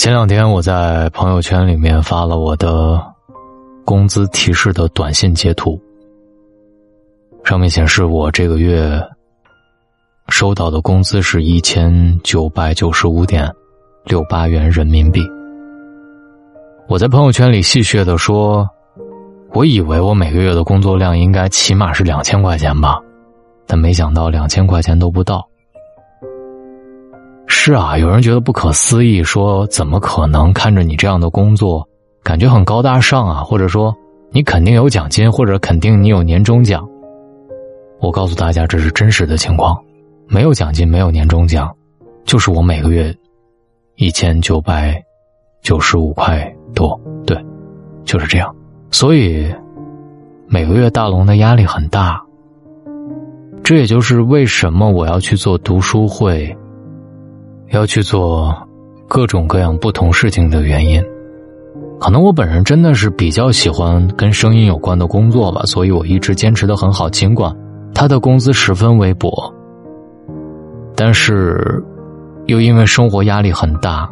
前两天我在朋友圈里面发了我的工资提示的短信截图，上面显示我这个月收到的工资是一千九百九十五点六八元人民币。我在朋友圈里戏谑的说：“我以为我每个月的工作量应该起码是两千块钱吧，但没想到两千块钱都不到。”是啊，有人觉得不可思议，说怎么可能？看着你这样的工作，感觉很高大上啊，或者说你肯定有奖金，或者肯定你有年终奖。我告诉大家，这是真实的情况，没有奖金，没有年终奖，就是我每个月一千九百九十五块多，对，就是这样。所以每个月大龙的压力很大，这也就是为什么我要去做读书会。要去做各种各样不同事情的原因，可能我本人真的是比较喜欢跟声音有关的工作吧，所以我一直坚持的很好。尽管他的工资十分微薄，但是又因为生活压力很大，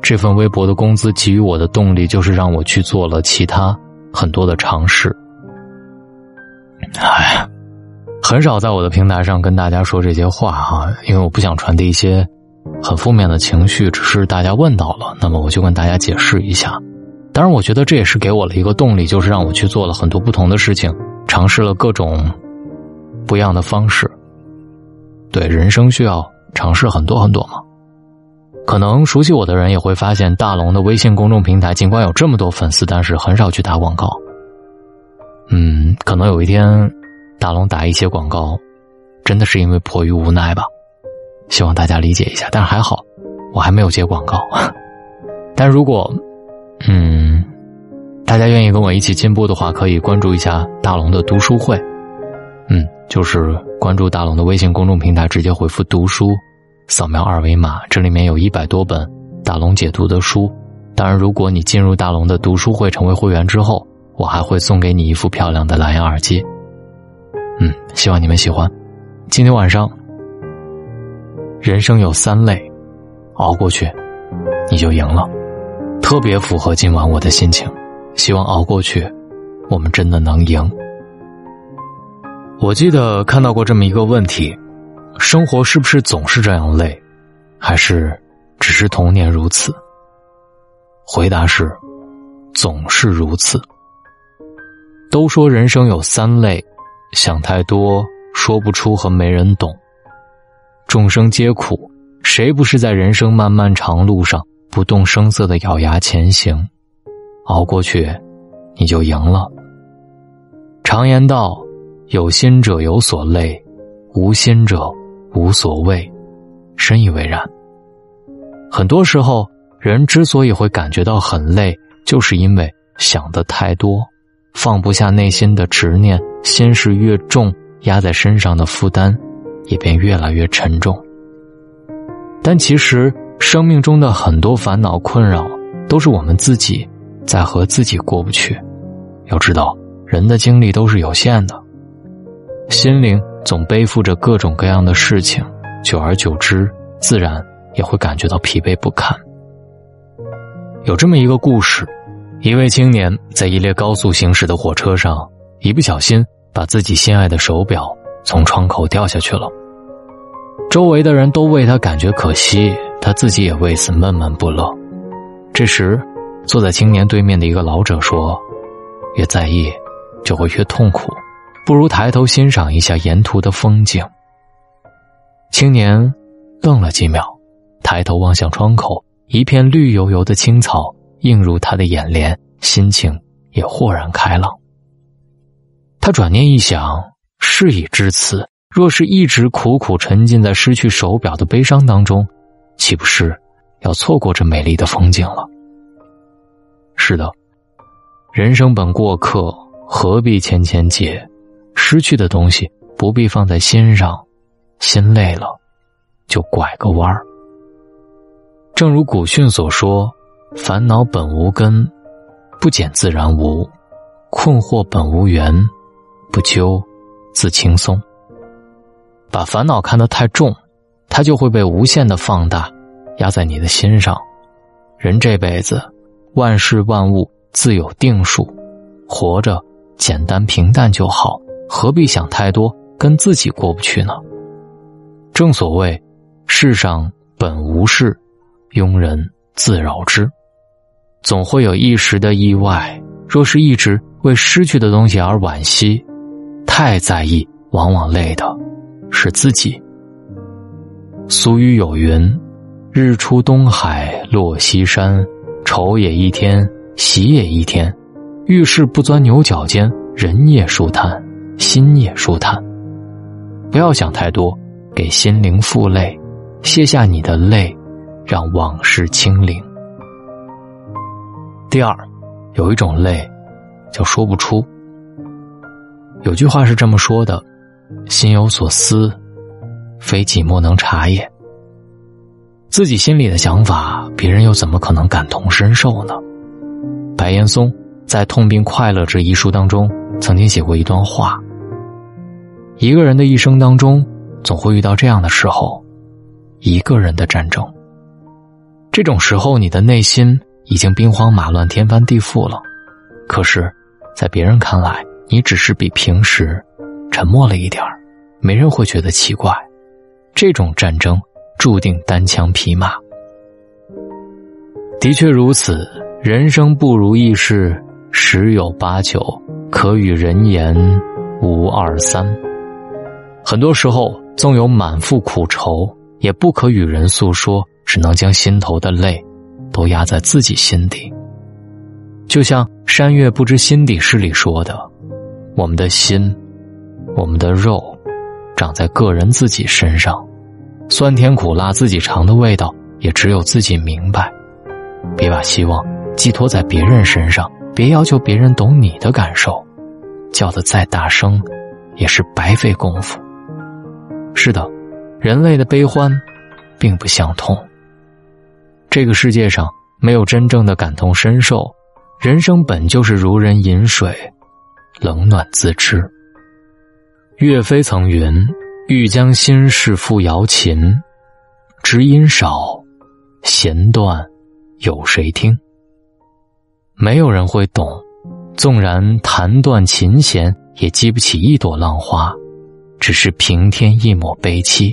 这份微薄的工资给予我的动力就是让我去做了其他很多的尝试。哎，很少在我的平台上跟大家说这些话哈，因为我不想传递一些。很负面的情绪，只是大家问到了，那么我就跟大家解释一下。当然，我觉得这也是给我了一个动力，就是让我去做了很多不同的事情，尝试了各种不一样的方式。对，人生需要尝试很多很多嘛。可能熟悉我的人也会发现，大龙的微信公众平台尽管有这么多粉丝，但是很少去打广告。嗯，可能有一天，大龙打一些广告，真的是因为迫于无奈吧。希望大家理解一下，但是还好，我还没有接广告。但如果，嗯，大家愿意跟我一起进步的话，可以关注一下大龙的读书会。嗯，就是关注大龙的微信公众平台，直接回复“读书”，扫描二维码，这里面有一百多本大龙解读的书。当然，如果你进入大龙的读书会成为会员之后，我还会送给你一副漂亮的蓝牙耳机。嗯，希望你们喜欢。今天晚上。人生有三累，熬过去，你就赢了，特别符合今晚我的心情。希望熬过去，我们真的能赢。我记得看到过这么一个问题：生活是不是总是这样累，还是只是童年如此？回答是，总是如此。都说人生有三累，想太多，说不出和没人懂。众生皆苦，谁不是在人生漫漫长路上不动声色的咬牙前行？熬过去，你就赢了。常言道：“有心者有所累，无心者无所谓。”深以为然。很多时候，人之所以会感觉到很累，就是因为想的太多，放不下内心的执念，心事越重，压在身上的负担。也便越来越沉重。但其实，生命中的很多烦恼困扰，都是我们自己在和自己过不去。要知道，人的精力都是有限的，心灵总背负着各种各样的事情，久而久之，自然也会感觉到疲惫不堪。有这么一个故事：一位青年在一列高速行驶的火车上，一不小心把自己心爱的手表从窗口掉下去了。周围的人都为他感觉可惜，他自己也为此闷闷不乐。这时，坐在青年对面的一个老者说：“越在意，就会越痛苦，不如抬头欣赏一下沿途的风景。”青年愣了几秒，抬头望向窗口，一片绿油油的青草映入他的眼帘，心情也豁然开朗。他转念一想，事已至此。若是一直苦苦沉浸在失去手表的悲伤当中，岂不是要错过这美丽的风景了？是的，人生本过客，何必千千结？失去的东西不必放在心上，心累了就拐个弯儿。正如古训所说：“烦恼本无根，不减自然无；困惑本无缘，不究自轻松。”把烦恼看得太重，它就会被无限的放大，压在你的心上，人这辈子，万事万物自有定数，活着简单平淡就好，何必想太多，跟自己过不去呢？正所谓，世上本无事，庸人自扰之。总会有一时的意外，若是一直为失去的东西而惋惜，太在意，往往累的是自己。俗语有云。日出东海落西山，愁也一天，喜也一天。遇事不钻牛角尖，人也舒坦，心也舒坦。不要想太多，给心灵负累，卸下你的泪，让往事清零。第二，有一种累，叫说不出。有句话是这么说的：“心有所思，非己莫能察也。”自己心里的想法，别人又怎么可能感同身受呢？白岩松在《痛并快乐着》一书当中曾经写过一段话：一个人的一生当中，总会遇到这样的时候，一个人的战争。这种时候，你的内心已经兵荒马乱、天翻地覆了，可是，在别人看来，你只是比平时沉默了一点没人会觉得奇怪。这种战争。注定单枪匹马。的确如此，人生不如意事十有八九，可与人言无二三。很多时候，纵有满腹苦愁，也不可与人诉说，只能将心头的泪都压在自己心底。就像山月不知心底事里说的：“我们的心，我们的肉，长在个人自己身上。”酸甜苦辣自己尝的味道，也只有自己明白。别把希望寄托在别人身上，别要求别人懂你的感受，叫的再大声，也是白费功夫。是的，人类的悲欢，并不相通。这个世界上没有真正的感同身受，人生本就是如人饮水，冷暖自知。岳飞曾云。欲将心事付瑶琴，知音少，弦断，有谁听？没有人会懂，纵然弹断琴弦，也激不起一朵浪花，只是平添一抹悲戚。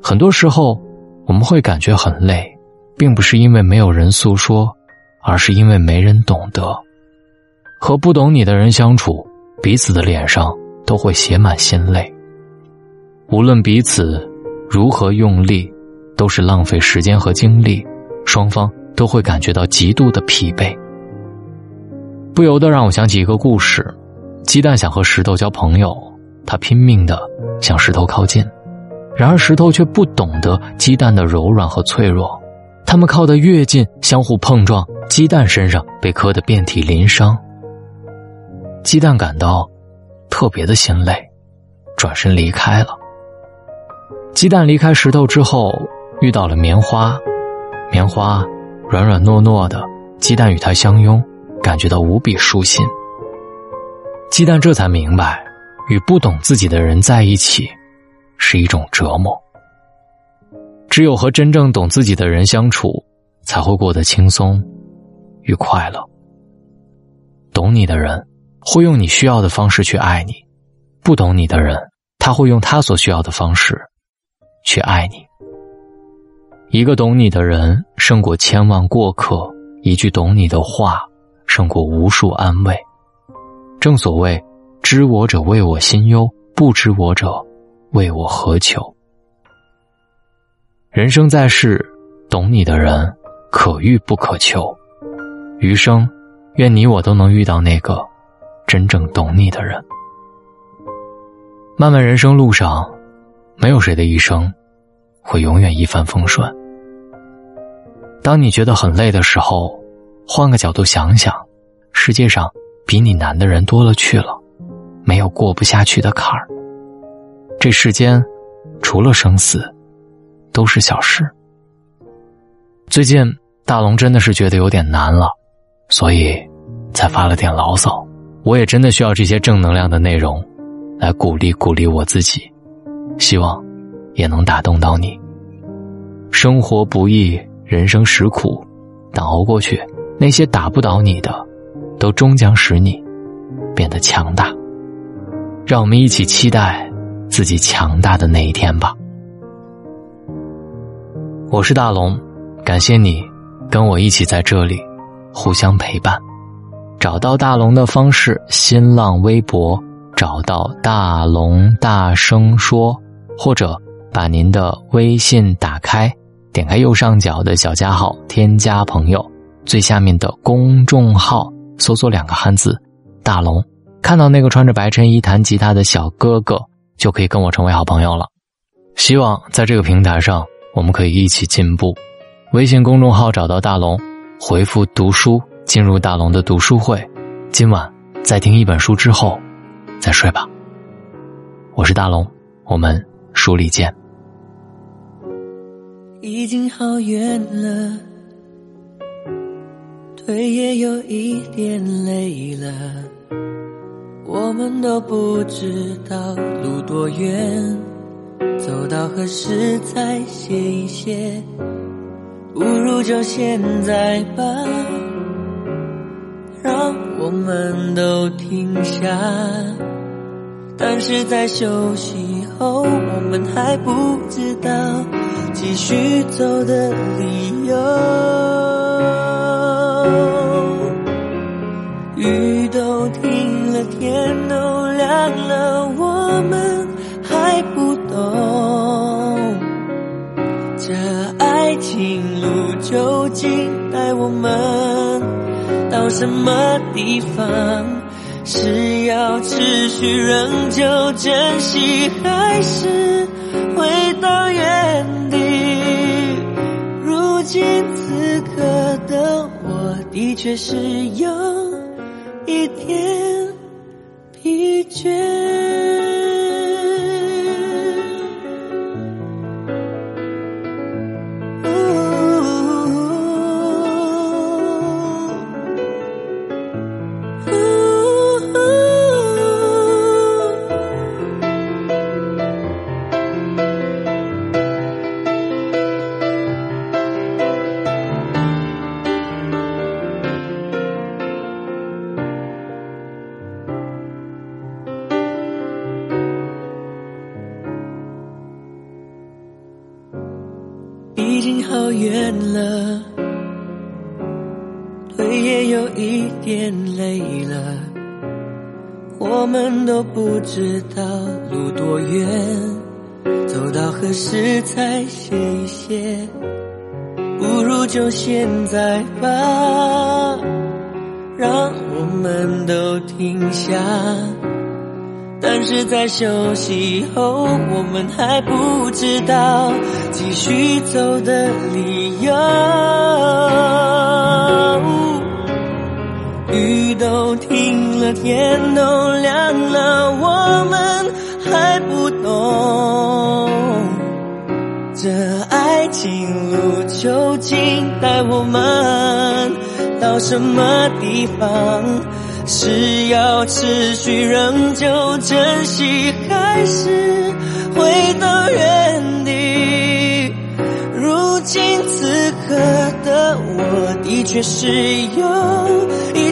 很多时候，我们会感觉很累，并不是因为没有人诉说，而是因为没人懂得。和不懂你的人相处，彼此的脸上都会写满心累。无论彼此如何用力，都是浪费时间和精力，双方都会感觉到极度的疲惫。不由得让我想起一个故事：鸡蛋想和石头交朋友，他拼命的向石头靠近，然而石头却不懂得鸡蛋的柔软和脆弱。他们靠得越近，相互碰撞，鸡蛋身上被磕得遍体鳞伤。鸡蛋感到特别的心累，转身离开了。鸡蛋离开石头之后，遇到了棉花，棉花软软糯糯的，鸡蛋与它相拥，感觉到无比舒心。鸡蛋这才明白，与不懂自己的人在一起，是一种折磨。只有和真正懂自己的人相处，才会过得轻松与快乐。懂你的人，会用你需要的方式去爱你；不懂你的人，他会用他所需要的方式。去爱你，一个懂你的人胜过千万过客，一句懂你的话胜过无数安慰。正所谓，知我者为我心忧，不知我者为我何求。人生在世，懂你的人可遇不可求。余生，愿你我都能遇到那个真正懂你的人。漫漫人生路上。没有谁的一生会永远一帆风顺。当你觉得很累的时候，换个角度想想，世界上比你难的人多了去了，没有过不下去的坎儿。这世间除了生死，都是小事。最近大龙真的是觉得有点难了，所以才发了点牢骚。我也真的需要这些正能量的内容，来鼓励鼓励我自己。希望也能打动到你。生活不易，人生实苦，但熬过去，那些打不倒你的，都终将使你变得强大。让我们一起期待自己强大的那一天吧。我是大龙，感谢你跟我一起在这里互相陪伴。找到大龙的方式：新浪微博找到大龙大声说，或者把您的微信打开，点开右上角的小加号，添加朋友，最下面的公众号搜索两个汉字“大龙”。看到那个穿着白衬衣弹吉他的小哥哥，就可以跟我成为好朋友了。希望在这个平台上，我们可以一起进步。微信公众号找到大龙，回复“读书”进入大龙的读书会。今晚在听一本书之后，再睡吧。我是大龙，我们书里见。已经好远了，腿也有一点累了。我们都不知道路多远，走到何时才歇一歇？不如就现在吧，让我们都停下。但是在休息后，我们还不知道继续走的理由。雨都停了。天都亮了，我们还不懂这爱情路究竟带我们到什么地方？是要持续仍旧珍惜，还是回到原地？如今此刻的我，的确是有一点。疲倦。我们都不知道路多远，走到何时才歇一歇？不如就现在吧，让我们都停下。但是在休息后，我们还不知道继续走的理由。雨都停了，天都亮了，我们还不懂这爱情路究竟带我们到什么地方。是要持续仍旧珍惜，还是回到原地？如今此刻的我，的确是有一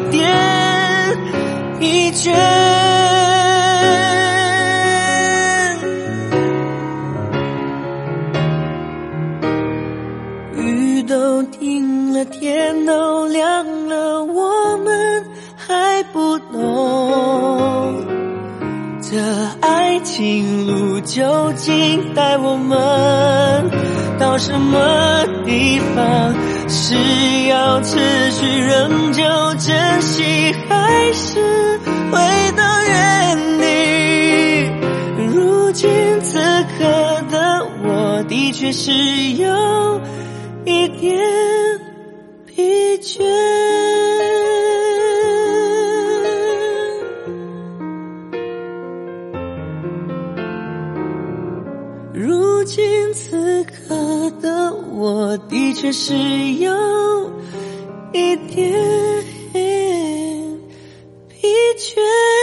疲倦。雨都停了，天都亮了，我们。还不懂这爱情路究竟带我们到什么地方？是要持续仍旧珍惜，还是回到原地？如今此刻的我，的确是有一点疲倦。如今此刻的我，的只是有一点疲倦。